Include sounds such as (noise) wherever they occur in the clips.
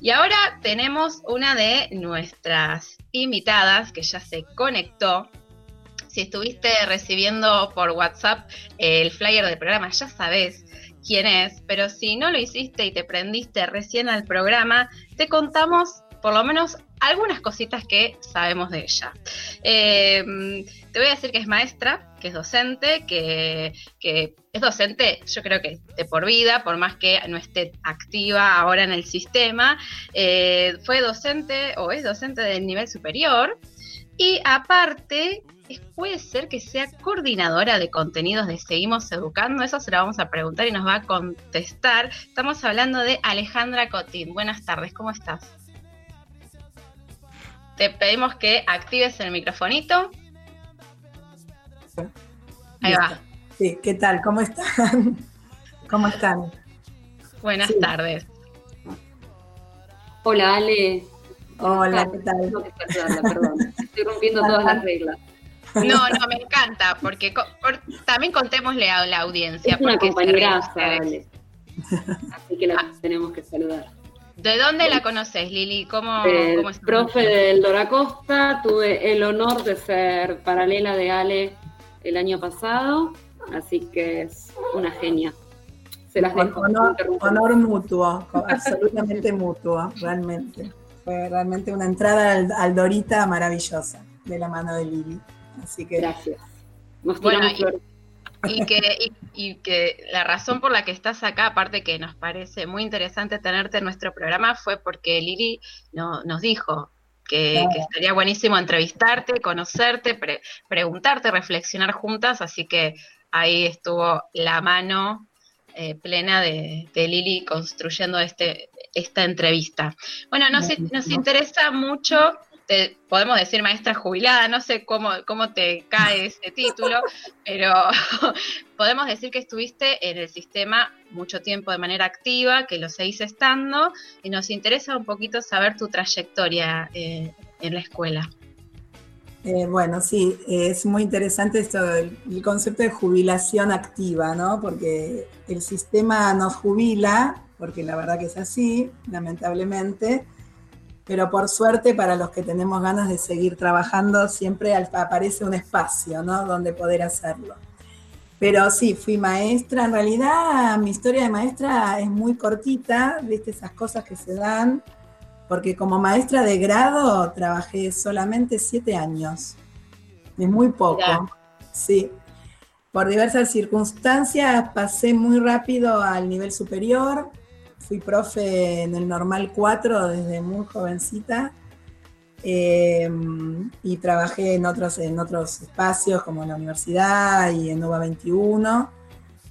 Y ahora tenemos una de nuestras invitadas que ya se conectó. Si estuviste recibiendo por WhatsApp el flyer del programa, ya sabes quién es, pero si no lo hiciste y te prendiste recién al programa, te contamos por lo menos algunas cositas que sabemos de ella. Eh, te voy a decir que es maestra, que es docente, que, es docente, yo creo que de por vida, por más que no esté activa ahora en el sistema, eh, fue docente o es docente del nivel superior. Y aparte, puede ser que sea coordinadora de contenidos de Seguimos Educando. Eso se lo vamos a preguntar y nos va a contestar. Estamos hablando de Alejandra Cotín. Buenas tardes, ¿cómo estás? Te pedimos que actives el microfonito. Ahí va. Sí, ¿qué tal? ¿Cómo están? (laughs) ¿Cómo están? Buenas tardes. Hola, Ale. Hola, ¿qué tal? Estoy rompiendo todas las reglas. No, no, me encanta, porque también contémosle a la audiencia. Es una compañera, Ale. Así que la ah. tenemos que saludar. ¿De dónde la conoces, Lili? ¿Cómo, cómo es? Profe del Doracosta, tuve el honor de ser paralela de Ale el año pasado, así que es una genia. Se las dejo. Honor, honor mutuo, (laughs) absolutamente mutuo, realmente. Fue realmente una entrada al, Dorita maravillosa de la mano de Lili. Así que. Gracias. bueno, y que, y, que la razón por la que estás acá, aparte que nos parece muy interesante tenerte en nuestro programa, fue porque Lili no, nos dijo que, estaría buenísimo entrevistarte, conocerte, preguntarte, reflexionar juntas, así que ahí estuvo la mano eh, plena de, de, Lili construyendo este, esta entrevista. Bueno, nos, nos interesa mucho podemos decir maestra jubilada, no sé cómo, cómo te cae (laughs) ese título, pero (laughs) podemos decir que estuviste en el sistema mucho tiempo de manera activa, que lo seguís estando, y nos interesa un poquito saber tu trayectoria eh, en la escuela. Eh, bueno, sí, es muy interesante esto del el concepto de jubilación activa, ¿no? Porque el sistema nos jubila, porque la verdad que es así, lamentablemente, pero por suerte para los que tenemos ganas de seguir trabajando siempre aparece un espacio, ¿no? Donde poder hacerlo. Pero sí, fui maestra. En realidad mi historia de maestra es muy cortita, viste esas cosas que se dan, porque como maestra de grado trabajé solamente siete años. Es muy poco. Sí. Por diversas circunstancias pasé muy rápido al nivel superior fui profe en el Normal 4 desde muy jovencita em, y trabajé en otros, en otros espacios como la universidad y en Nova 21.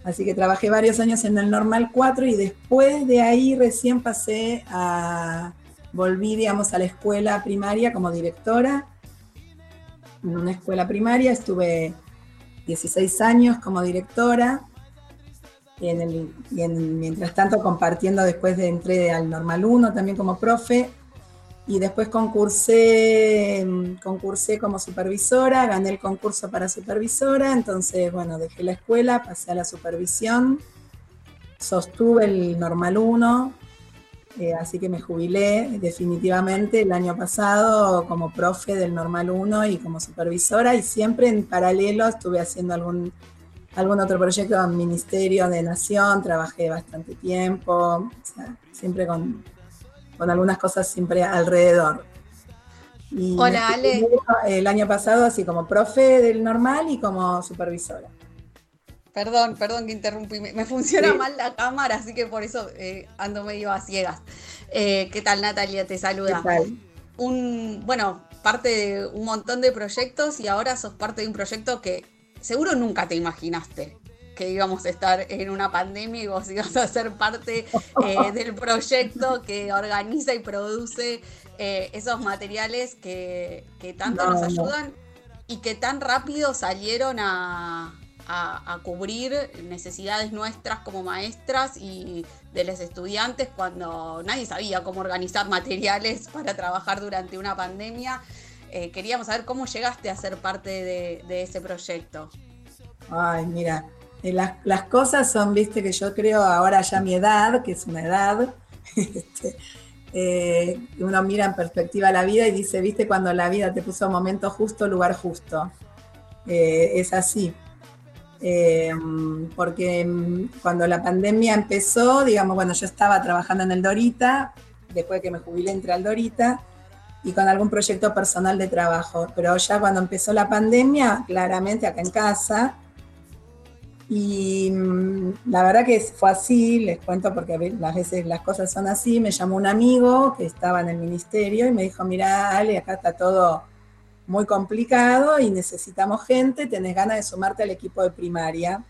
Así que trabajé varios años en el Normal 4 y después de ahí recién pasé a, volví, digamos, a la escuela primaria como directora. En una escuela primaria estuve 16 años como directora y, mientras tanto compartiendo después de entré al Normal 1 también como profe. Y después concursé, concursé como supervisora, gané el concurso para supervisora, entonces bueno, dejé la escuela, pasé a la supervisión, sostuve el Normal 1, eh, así que me jubilé definitivamente el año pasado como profe del Normal 1 y como supervisora. Y siempre en paralelo estuve haciendo algún algún otro proyecto en Ministerio de Nación, trabajé bastante tiempo, siempre con, algunas cosas siempre alrededor. Hola, Ale. El año pasado así como profe del normal y como supervisora. Perdón, perdón que interrumpí. Me, funciona mal la cámara, así que por eso eh, ando medio a ciegas. Eh, ¿Qué tal, Natalia? Te saluda. Un, bueno, parte de un montón de proyectos y ahora sos parte de un proyecto que seguro nunca te imaginaste que íbamos a estar en una pandemia y vos ibas a ser parte eh, (laughs) del proyecto que organiza y produce eh, esos materiales que, tanto nos ayudan y que tan rápido salieron a, cubrir necesidades nuestras como maestras y de los estudiantes cuando nadie sabía cómo organizar materiales para trabajar durante una pandemia. Eh, queríamos saber cómo llegaste a ser parte de, ese proyecto. Ay, mira, eh, las, cosas son, viste, que yo creo ahora ya mi edad, que es una edad, (laughs) este, eh, uno mira en perspectiva la vida y dice, viste, cuando la vida te puso momento justo, lugar justo. Es así. Porque mm, cuando la pandemia empezó, digamos, bueno, yo estaba trabajando en el Dorita, después de que me jubilé entré al Dorita, y con algún proyecto personal de trabajo. Pero ya cuando empezó la pandemia, claramente acá en casa, y mm, la verdad que fue así, les cuento porque a veces las cosas son así, me llamó un amigo que estaba en el ministerio y me dijo, mira Ale, acá está todo muy complicado y necesitamos gente, tenés ganas de sumarte al equipo de primaria.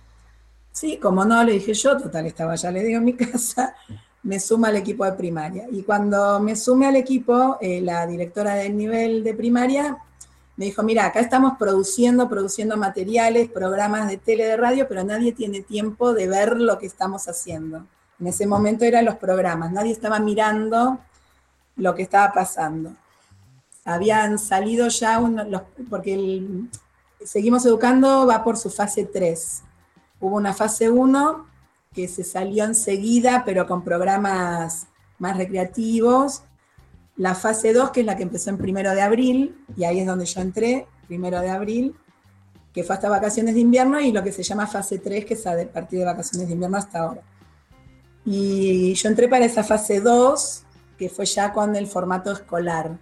Sí, como no, le dije yo, total, estaba ya, le digo en mi (laughs) casa, me suma al equipo de primaria. Y cuando me sume al equipo, eh, la directora del nivel de primaria me dijo, mira, acá estamos produciendo, produciendo materiales, programas de tele, de radio, pero nadie tiene tiempo de ver lo que estamos haciendo. En ese momento eran los programas, nadie estaba mirando lo que estaba pasando habían salido ya, los, porque el, Seguimos Educando va por su fase 3. Hubo una fase 1 que se salió enseguida, pero con programas más recreativos. La fase 2, que es la que empezó en primero de abril, y ahí es donde yo entré, primero de abril, que fue hasta vacaciones de invierno, y lo que se llama fase 3, que es a partir de vacaciones de invierno hasta ahora. Y yo entré para esa fase 2, que fue ya con el formato escolar.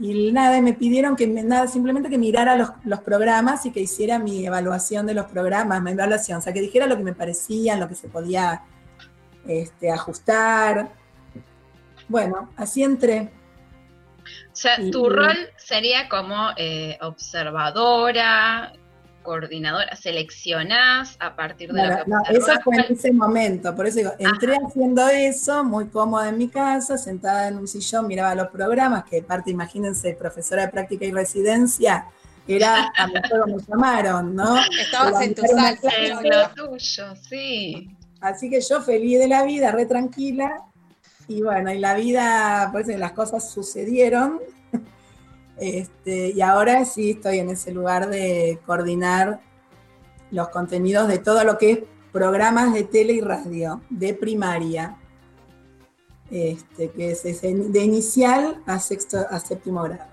Y nada, me pidieron que nada, simplemente que mirara los, programas y que hiciera mi evaluación de los programas, mi evaluación, o sea, que dijera lo que me parecía, lo que se podía este, ajustar. Bueno, así entré. O sea, tu rol sería como eh, observadora, coordinadora, seleccionás a partir de lo que no, Eso fue en ese momento, por eso digo, entré haciendo eso, muy cómoda en mi casa, sentada en un sillón, miraba los programas, que parte, imagínense, profesora de práctica y residencia, era a mejor me llamaron, ¿no? Estabas en tu salsa, lo tuyo, sí. Así que yo feliz de la vida, re tranquila, y bueno, y la vida, por eso las cosas sucedieron, este, y ahora sí estoy en ese lugar de coordinar los contenidos de todo lo que es programas de tele y radio, de primaria, este, que es de inicial a, sexto, a séptimo grado.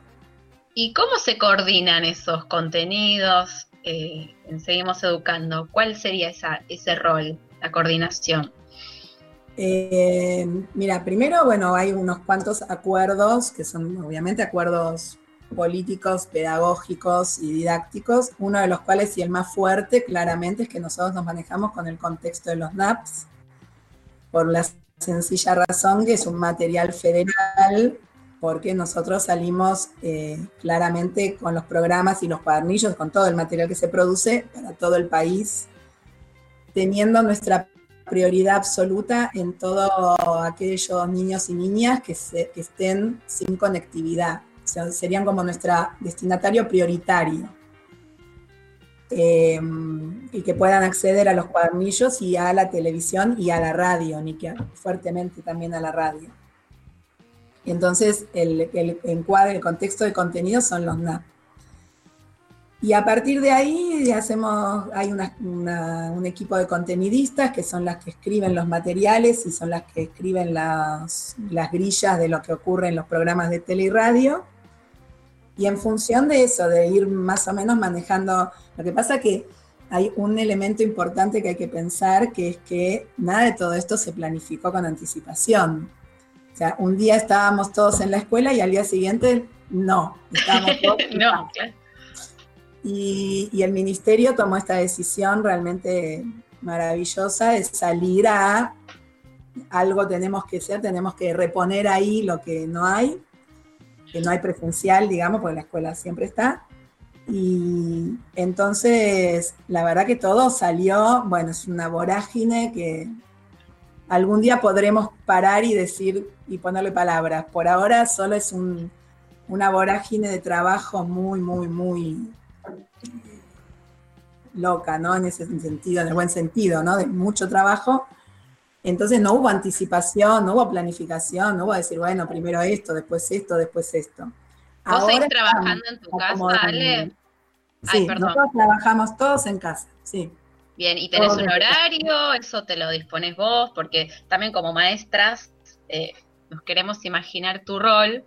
¿Y cómo se coordinan esos contenidos? Eh, Seguimos Educando. ¿Cuál sería ese rol, la coordinación? Eh, mira, primero, bueno, hay unos cuantos acuerdos, que son obviamente acuerdos políticos, pedagógicos y didácticos, uno de los cuales y el más fuerte claramente es que nosotros nos manejamos con el contexto de los NAPS, por la sencilla razón que es un material federal, porque nosotros salimos eh, claramente con los programas y los cuadernillos, con todo el material que se produce para todo el país, teniendo nuestra prioridad absoluta en todos aquellos niños y niñas que, que estén sin conectividad serían como nuestro destinatario prioritario. Eh, y que puedan acceder a los cuadernillos y a la televisión y a la radio, ni que fuertemente también a la radio. Y entonces el, el encuadre, el contexto de contenido son los NAP. Y a partir de ahí hacemos, hay un equipo de contenidistas que son las que escriben los materiales y son las que escriben las, las grillas de lo que ocurre en los programas de tele y radio y en función de eso, de ir más o menos manejando, lo que pasa que hay un elemento importante que hay que pensar, que es que nada de todo esto se planificó con anticipación. O sea, un día estábamos todos en la escuela y al día siguiente no. Estábamos (laughs) todos no, y, y el ministerio tomó esta decisión realmente maravillosa de salir a algo tenemos que ser, tenemos que reponer ahí lo que no hay que no hay presencial, digamos, porque la escuela siempre está. Y entonces, la verdad que todo salió, bueno, es una vorágine que algún día podremos parar y decir y ponerle palabras. Por ahora solo es una vorágine de trabajo muy, muy, muy loca, ¿no? En ese sentido, en el buen sentido, ¿no? De mucho trabajo entonces no hubo anticipación, no hubo planificación, no hubo decir, bueno, primero esto, después esto, después esto. ¿Vos seguís trabajando en tu casa, Ale? Sí, nosotros trabajamos todos en casa, sí. Bien, ¿y tenés un horario? ¿Eso te lo dispones vos? Porque también como maestras, eh, nos queremos imaginar tu rol,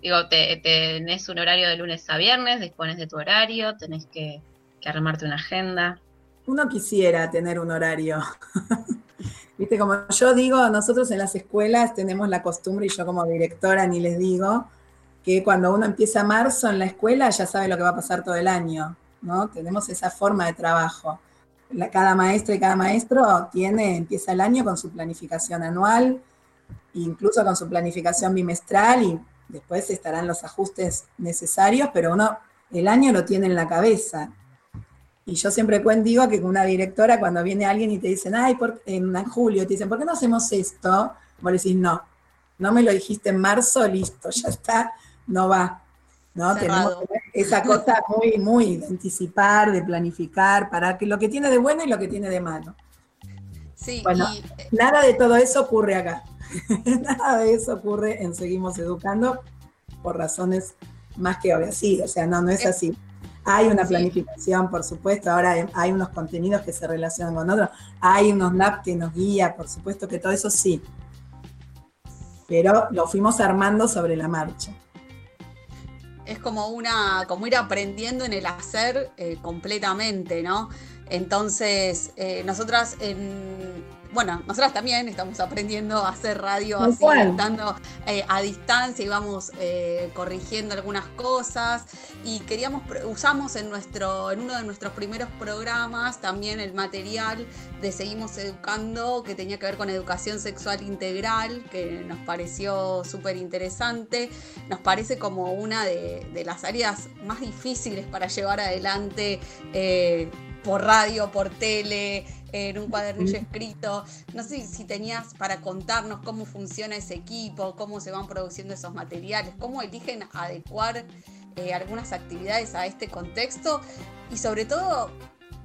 digo, te, tenés un horario de lunes a viernes, dispones de tu horario, tenés que, que armarte una agenda. Uno quisiera tener un horario. (laughs) Viste, como yo digo, nosotros en las escuelas tenemos la costumbre, y yo como directora ni les digo, que cuando uno empieza marzo en la escuela ya sabe lo que va a pasar todo el año, ¿no? Tenemos esa forma de trabajo. cada maestra y cada maestro tiene, empieza el año con su planificación anual, incluso con su planificación bimestral y después estarán los ajustes necesarios, pero uno el año lo tiene en la cabeza. Y yo siempre digo que con una directora, cuando viene alguien y te dicen, ay, por, en julio, te dicen, ¿por qué no hacemos esto? Vos le decís, no, no me lo dijiste en marzo, listo, ya está, no va. ¿no? Tenemos esa cosa muy, muy de anticipar, de planificar, para que lo que tiene de bueno y lo que tiene de malo. Sí, bueno, nada de todo eso ocurre acá. (laughs) nada de eso ocurre en Seguimos Educando por razones más que obvias. Sí, o sea, no, no es así. Hay una planificación, por supuesto, ahora hay unos contenidos que se relacionan con otros, hay unos NAP que nos guía, por supuesto que todo eso sí. Pero lo fuimos armando sobre la marcha es como una, como ir aprendiendo en el hacer eh, completamente, ¿no? Entonces, eh, nosotras en bueno, nosotras también estamos aprendiendo a hacer radio así, estando eh, a distancia y vamos eh, corrigiendo algunas cosas. Y queríamos, usamos en nuestro, en uno de nuestros primeros programas también el material de Seguimos Educando, que tenía que ver con educación sexual integral, que nos pareció súper interesante. Nos parece como una de, las áreas más difíciles para llevar adelante eh, por radio, por tele en un cuadernillo escrito. No sé si tenías para contarnos cómo funciona ese equipo, cómo se van produciendo esos materiales, cómo eligen adecuar eh, algunas actividades a este contexto y sobre todo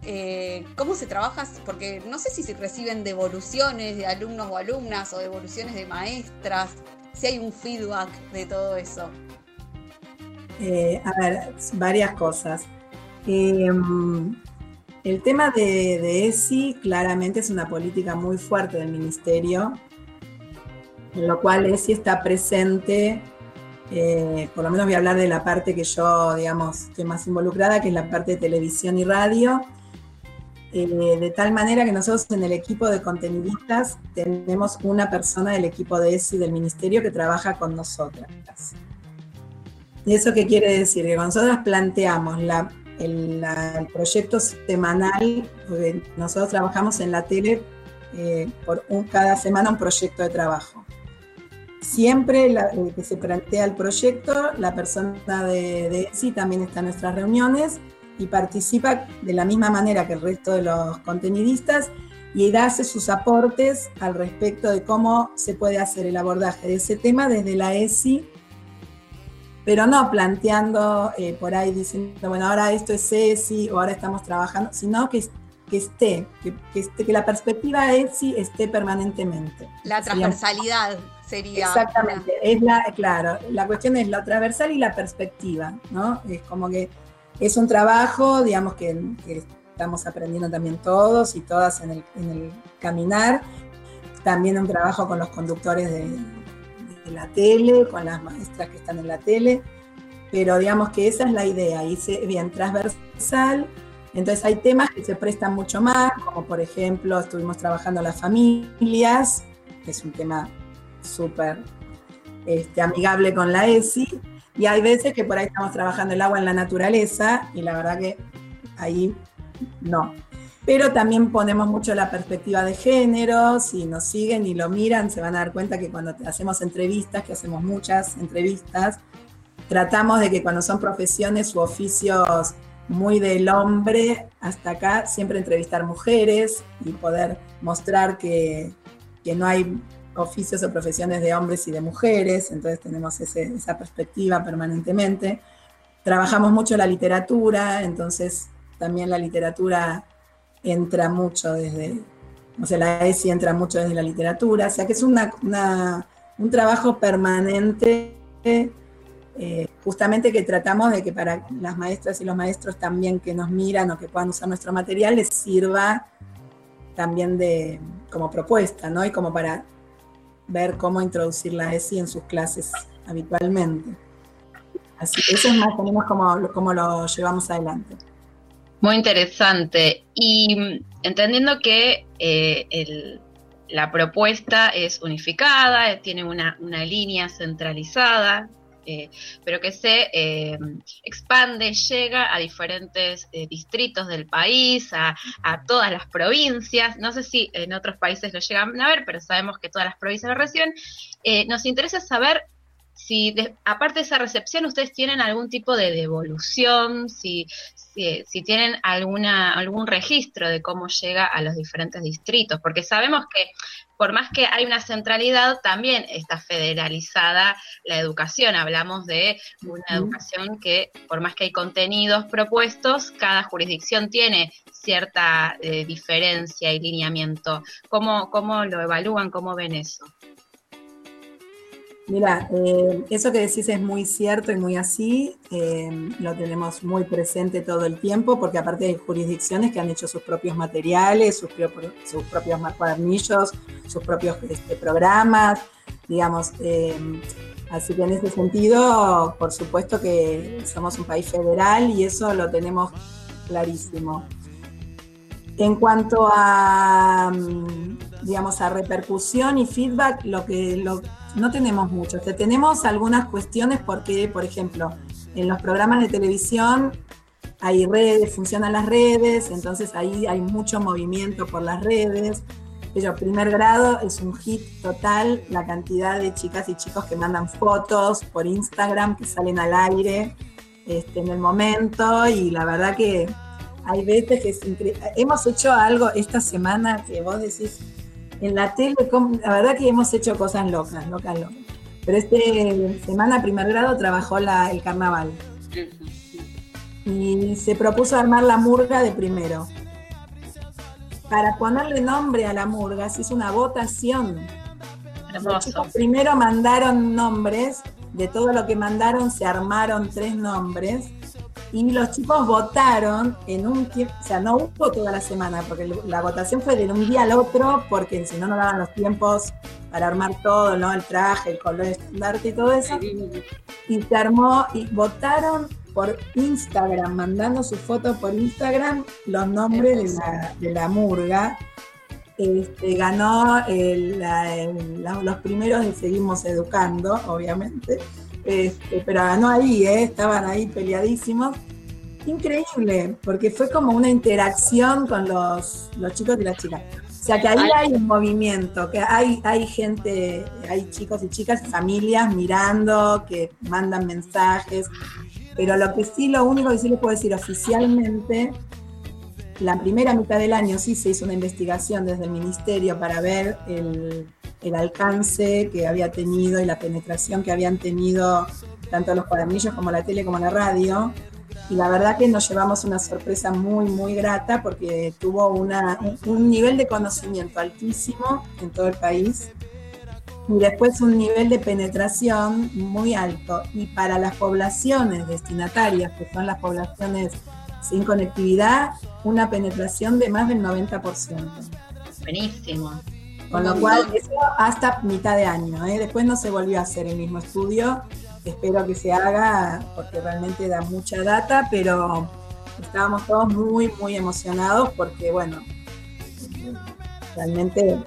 eh, cómo se trabaja, porque no sé si se reciben devoluciones de alumnos o alumnas o devoluciones de maestras, si hay un feedback de todo eso. Eh, a ver, varias cosas. El tema de, ESI claramente es una política muy fuerte del ministerio, en lo cual ESI está presente, eh, por lo menos voy a hablar de la parte que yo, digamos, estoy más involucrada, que es la parte de televisión y radio, eh, de tal manera que nosotros en el equipo de contenidistas tenemos una persona del equipo de ESI del ministerio que trabaja con nosotras. ¿Y eso qué quiere decir? Que nosotras planteamos la el, proyecto semanal, nosotros trabajamos en la tele eh, por un, cada semana un proyecto de trabajo. Siempre que se plantea el proyecto, la persona de, de ESI también está en nuestras reuniones y participa de la misma manera que el resto de los contenidistas y hace sus aportes al respecto de cómo se puede hacer el abordaje de ese tema desde la ESI pero no planteando eh, por ahí diciendo, bueno, ahora esto es ESI o ahora estamos trabajando, sino que, que esté, que, esté, que la perspectiva ESI esté permanentemente. La transversalidad sería. Exactamente, es la, claro, la cuestión es la transversal y la perspectiva, ¿no? Es como que es un trabajo, digamos, que, estamos aprendiendo también todos y todas en el, en el caminar, también un trabajo con los conductores de de la tele, con las maestras que están en la tele, pero digamos que esa es la idea, y bien transversal. Entonces hay temas que se prestan mucho más, como por ejemplo estuvimos trabajando las familias, que es un tema súper este, amigable con la ESI, y hay veces que por ahí estamos trabajando el agua en la naturaleza, y la verdad que ahí no pero también ponemos mucho la perspectiva de género, si nos siguen y lo miran se van a dar cuenta que cuando hacemos entrevistas, que hacemos muchas entrevistas, tratamos de que cuando son profesiones u oficios muy del hombre hasta acá, siempre entrevistar mujeres y poder mostrar que, no hay oficios o profesiones de hombres y de mujeres, entonces tenemos esa perspectiva permanentemente. Trabajamos mucho la literatura, entonces también la literatura entra mucho desde, o sea, la ESI entra mucho desde la literatura, o sea que es una, un trabajo permanente, eh, justamente que tratamos de que para las maestras y los maestros también que nos miran o que puedan usar nuestro material les sirva también de, como propuesta, ¿no? Y como para ver cómo introducir la ESI en sus clases habitualmente. Así que eso es más o menos como, lo llevamos adelante. Muy interesante. Y entendiendo que eh, la propuesta es unificada, tiene una, una línea centralizada, eh, pero que se eh, expande, llega a diferentes eh, distritos del país, a, todas las provincias. No sé si en otros países lo llegan a ver, pero sabemos que todas las provincias lo reciben. nos interesa saber si, aparte de esa recepción, ustedes tienen algún tipo de devolución, si, si, tienen alguna, algún registro de cómo llega a los diferentes distritos, porque sabemos que por más que hay una centralidad, también está federalizada la educación. Hablamos de una educación que, por más que hay contenidos propuestos, cada jurisdicción tiene cierta eh, diferencia y lineamiento. ¿Cómo, ¿Cómo lo evalúan? ¿Cómo ven eso? Mira, eh, eso que decís es muy cierto y muy así, eh, lo tenemos muy presente todo el tiempo, porque aparte hay jurisdicciones que han hecho sus propios materiales, sus, sus propios cuadernillos, sus propios este, programas, digamos. Eh, así que en ese sentido, por supuesto que somos un país federal y eso lo tenemos clarísimo. En cuanto a, mm, digamos, a repercusión y feedback, lo que lo, no tenemos mucho. tenemos algunas cuestiones porque, por ejemplo, en los programas de televisión hay redes, funcionan las redes, entonces ahí hay mucho movimiento por las redes. Pero primer grado es un hit total, la cantidad de chicas y chicos que mandan fotos por Instagram, que salen al aire este, en el momento, y la verdad que hay veces que es. Hemos hecho algo esta semana que vos decís, en la tele, la verdad que hemos hecho cosas locas, locas, locas. Pero este semana, primer grado, trabajó la, el carnaval. Y se propuso armar la murga de primero. Para ponerle nombre a la murga se hizo una votación. primero mandaron nombres, de todo lo que mandaron se armaron tres nombres y los chicos votaron en un tiempo, o sea, no hubo toda la semana, porque la votación fue de un día al otro, porque si no, no daban los tiempos para armar todo, ¿no? El traje, el color estandarte y todo eso. Y se armó, y votaron por Instagram, mandando su foto por Instagram, los nombres de la, de la murga. Este, ganó los primeros de Seguimos Educando, obviamente. Este, pero ganó ahí, ¿eh? estaban ahí peleadísimos. Increíble, porque fue como una interacción con los, chicos y las chicas. O sea que ahí hay un movimiento, que hay, hay gente, hay chicos y chicas, familias mirando, que mandan mensajes, pero lo que sí, lo único que sí les puedo decir oficialmente, la primera mitad del año sí se hizo una investigación desde el ministerio para ver el, alcance que había tenido y la penetración que habían tenido tanto los cuadernillos como la tele como la radio. Y la verdad que nos llevamos una sorpresa muy, muy grata porque tuvo un nivel de conocimiento altísimo en todo el país y después un nivel de penetración muy alto. Y para las poblaciones destinatarias, que son las poblaciones sin conectividad, una penetración de más del 90%. Buenísimo. Con lo cual, eso hasta mitad de año. ¿eh? Después no se volvió a hacer el mismo estudio. Espero que se haga porque realmente da mucha data, pero estábamos todos muy, muy emocionados porque, bueno, realmente...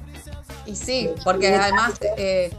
Y sí, porque además eh,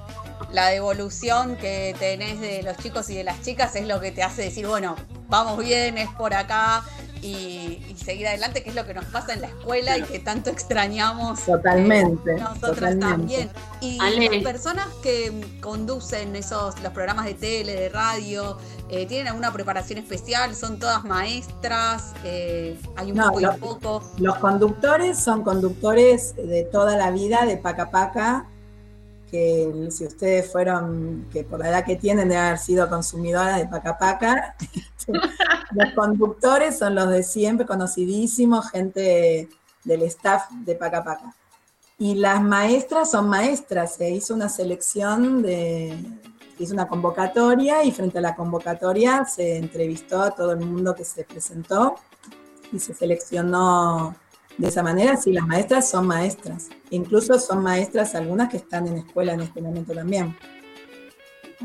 la devolución que tenés de los chicos y de las chicas es lo que te hace decir, bueno, vamos bien, es por acá, y, seguir adelante, que es lo que nos pasa en la escuela y que tanto extrañamos. Totalmente. Eh, nosotras también. Y las personas que conducen esos los programas de tele, de radio, eh, ¿tienen alguna preparación especial? ¿Son todas maestras? Eh, ¿Hay un poco y un poco? Los conductores son conductores de toda la vida de Paca Paca que si ustedes fueron, que por la edad que tienen de haber sido consumidoras de Paca Paca, (laughs) los conductores son los de siempre, conocidísimos, gente del staff de Paca Paca. Y las maestras son maestras, se hizo una selección de, hizo una convocatoria y frente a la convocatoria se entrevistó a todo el mundo que se presentó y se seleccionó de esa manera, sí, las maestras son maestras. Incluso son maestras algunas que están en escuela en este momento también.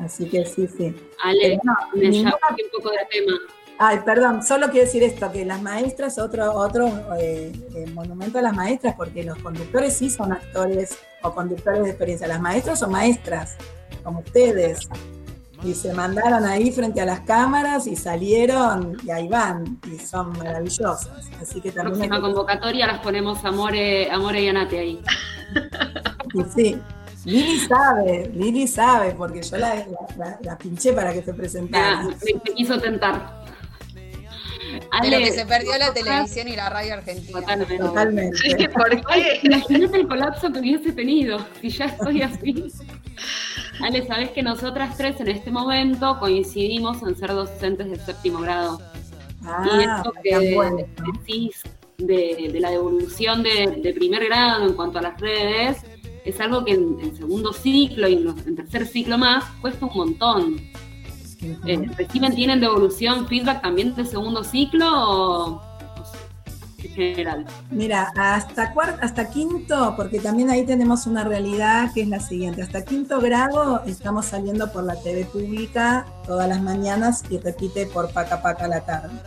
Así que sí, sí. Ale, me ninguna... un poco de tema. Ay, perdón, solo quiero decir esto, que las maestras, otro, otro eh, eh, monumento a las maestras, porque los conductores sí son actores o conductores de experiencia. Las maestras son maestras, como ustedes. Y se mandaron ahí frente a las cámaras y salieron y ahí van, y son maravillosas. Así que también. Próxima convocatoria las ponemos Amore, Amore y Anate ahí. Y sí, Lili sabe, Lili sabe, porque yo la, la, pinché para que se presentara. me, quiso tentar. Ale, de que se perdió la televisión y la radio argentina. Totalmente. Totalmente. (laughs) ¿Por qué? Imagínate el colapso que hubiese tenido si ya estoy así. Ale, sabes que nosotras tres en este momento coincidimos en ser docentes del séptimo grado. Ah, y esto que decís de, la devolución de, primer grado en cuanto a las redes, es algo que en, segundo ciclo y en, tercer ciclo más cuesta un montón. Eh, ¿Reciben, tienen devolución, feedback también de segundo ciclo o Mira, hasta, hasta quinto, porque también ahí tenemos una realidad que es la siguiente. Hasta quinto grado estamos saliendo por la TV pública todas las mañanas y repite por Paca Paca la tarde.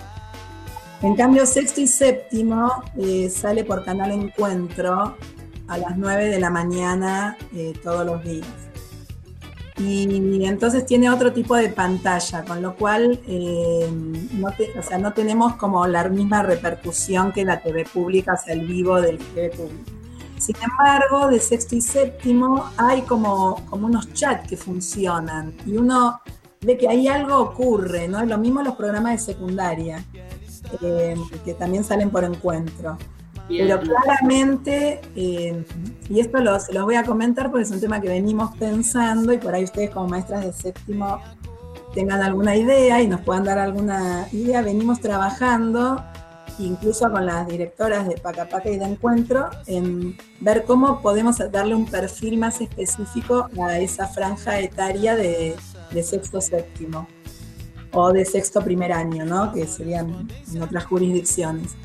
En cambio, sexto y séptimo eh, sale por Canal Encuentro a las 9 de la mañana eh, todos los días. Y entonces tiene otro tipo de pantalla, con lo cual eh, no, o sea, no tenemos como la misma repercusión que la TV pública, o sea, el vivo del TV público. Sin embargo, de sexto y séptimo hay como, unos chats que funcionan y uno ve que ahí algo ocurre, ¿no? Lo mismo los programas de secundaria, eh, que también salen por encuentro. Pero claramente, eh, y esto se los voy a comentar porque es un tema que venimos pensando y por ahí ustedes como maestras de séptimo tengan alguna idea y nos puedan dar alguna idea, venimos trabajando incluso con las directoras de Paca Paca y de Encuentro en ver cómo podemos darle un perfil más específico a esa franja etaria de, de sexto séptimo o de sexto primer año, ¿no? que serían en otras jurisdicciones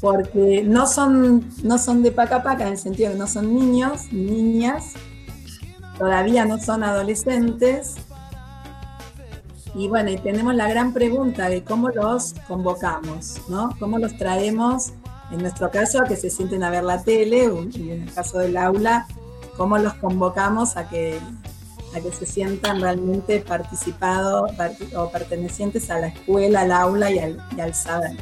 porque no son, no son de paca paca en el sentido de que no son niños, niñas, todavía no son adolescentes. Y bueno, y tenemos la gran pregunta de cómo los convocamos, ¿no? ¿Cómo los traemos, en nuestro caso, a que se sienten a ver la tele, y en el caso del aula, cómo los convocamos a que, a que se sientan realmente participados o pertenecientes a la escuela, al aula y al, y al saber.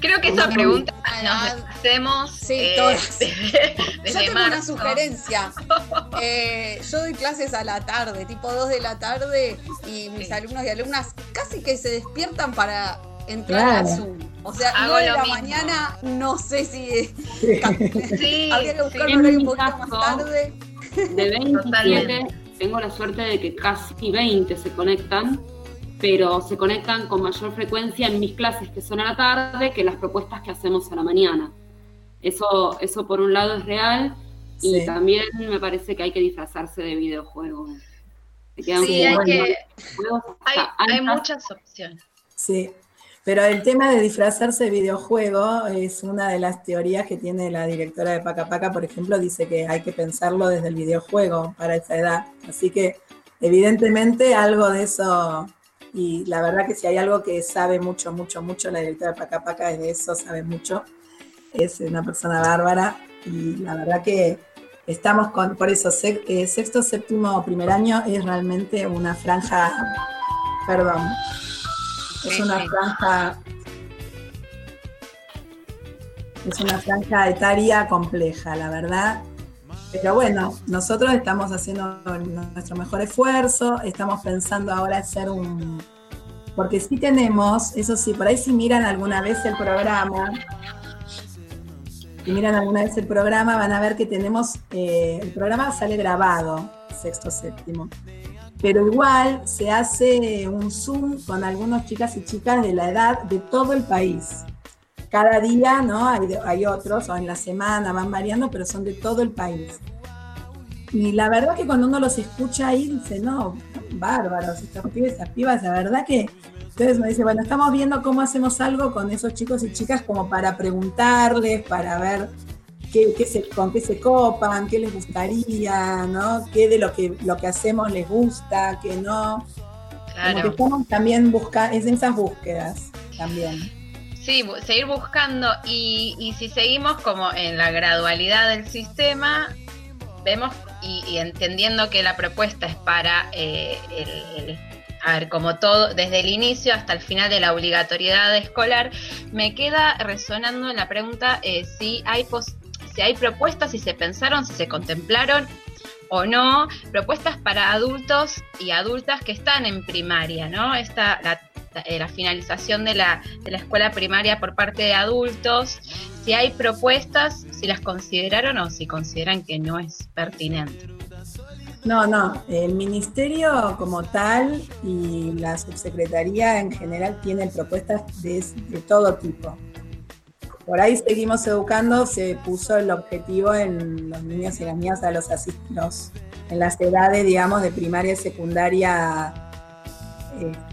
Creo que esa pregunta nos hacemos. Sí, eh, todas. (laughs) yo tengo una sugerencia. (laughs) Eh, yo doy clases a la tarde, tipo 2 de la tarde, y mis alumnos y alumnas casi que se despiertan para entrar a Zoom. O sea, Hago 9 de la mañana, no sé si. (laughs) sí, habría que buscar un un poquito más tarde. De 27, tengo la suerte de que casi 20 se conectan pero se conectan con mayor frecuencia en mis clases que son a la tarde que las propuestas que hacemos a la mañana. Eso, eso por un lado es real y también me parece que hay que disfrazarse de videojuegos. Sí, hay, que, hay, muchas opciones. Sí, pero el tema de disfrazarse de videojuego es una de las teorías que tiene la directora de Paca Paca, por ejemplo, dice que hay que pensarlo desde el videojuego para esa edad. Así que evidentemente algo de eso y la verdad que si hay algo que sabe mucho, mucho, mucho, la directora de Paca Paca es de eso, sabe mucho. Es una persona bárbara y la verdad que estamos con, por eso, eh, sexto, séptimo, primer año es realmente una franja, perdón, es una franja, es una franja etaria compleja, la verdad. Pero bueno, nosotros estamos haciendo nuestro mejor esfuerzo, estamos pensando ahora hacer un... Porque sí tenemos, eso sí, por ahí si miran alguna vez el programa, si miran alguna vez el programa van a ver que tenemos, eh, el programa sale grabado, sexto, séptimo. Pero igual se hace un Zoom con algunos chicas y chicas de la edad de todo el país cada día, ¿no? Hay, otros, o en la semana van variando, pero son de todo el país. Y la verdad que cuando uno los escucha ahí, dice, no, bárbaros, estos pibes, esas pibas, la verdad que Entonces me dice, bueno, estamos viendo cómo hacemos algo con esos chicos y chicas como para preguntarles, para ver qué, se, con qué se copan, qué les gustaría, ¿no? Qué de lo que, lo que hacemos les gusta, qué no. Claro. Como que estamos también buscando, es en esas búsquedas también. Sí, seguir buscando y, y, si seguimos como en la gradualidad del sistema, vemos y, entendiendo que la propuesta es para eh, el, a ver, como todo, desde el inicio hasta el final de la obligatoriedad escolar, me queda resonando la pregunta eh, si hay si hay propuestas, si se pensaron, si se contemplaron o no, propuestas para adultos y adultas que están en primaria, ¿no? Esta, la, la finalización de la, de la escuela primaria por parte de adultos, si hay propuestas, si las consideraron o si consideran que no es pertinente. No, no, el ministerio como tal y la subsecretaría en general tienen propuestas de, de todo tipo. Por ahí seguimos educando, se puso el objetivo en los niños y las niñas a los asistos, en las edades, digamos, de primaria y secundaria,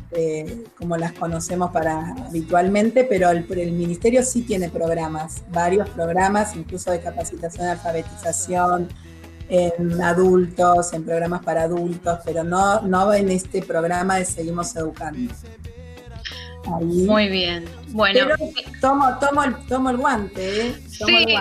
este, como las conocemos para habitualmente, pero el, el, ministerio sí tiene programas, varios programas, incluso de capacitación de alfabetización en adultos, en programas para adultos, pero no, no en este programa de Seguimos Educando. Muy bien. Bueno, tomo, tomo, el, tomo el guante, ¿eh? Sí,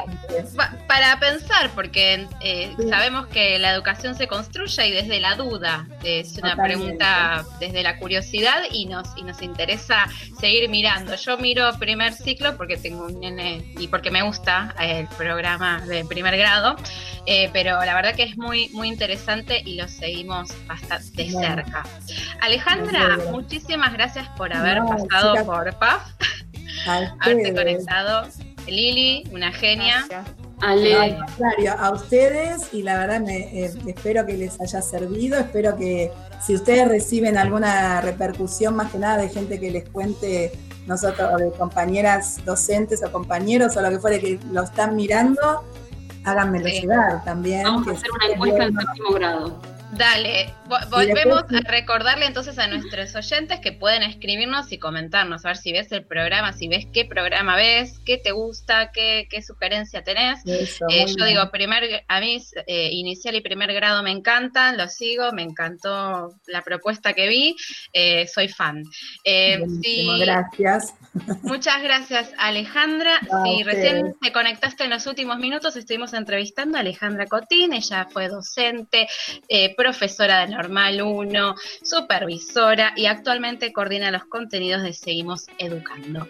para pensar, porque eh, sabemos que la educación se construye y desde la duda, es una pregunta desde la curiosidad y nos, y nos interesa seguir mirando. Yo miro primer ciclo porque tengo un nene y porque me gusta el programa de primer grado, eh, pero la verdad que es muy, muy interesante y lo seguimos bastante de cerca. Alejandra, muchísimas gracias por haber pasado por PAF haberte conectado. Lili, una genia. Ale. a ustedes y la verdad me, eh, espero que les haya servido, espero que si ustedes reciben alguna repercusión más que nada de gente que les cuente nosotros, o de compañeras docentes o compañeros o lo que fuera que lo están mirando, háganmelo llegar también. Vamos a hacer una encuesta en séptimo grado. Dale, volvemos a recordarle entonces a nuestros oyentes que pueden escribirnos y comentarnos, a ver si ves el programa, si ves qué programa ves, qué te gusta, qué, qué sugerencia tenés. Eh, yo digo, primer, a mí eh, inicial y primer grado me encantan, lo sigo, me encantó la propuesta que vi, eh, soy fan. gracias. Muchas gracias Alejandra. si recién te conectaste en los últimos minutos, estuvimos entrevistando a Alejandra Cotín, ella fue docente, profesora de Normal 1, supervisora y actualmente coordina los contenidos de Seguimos Educando.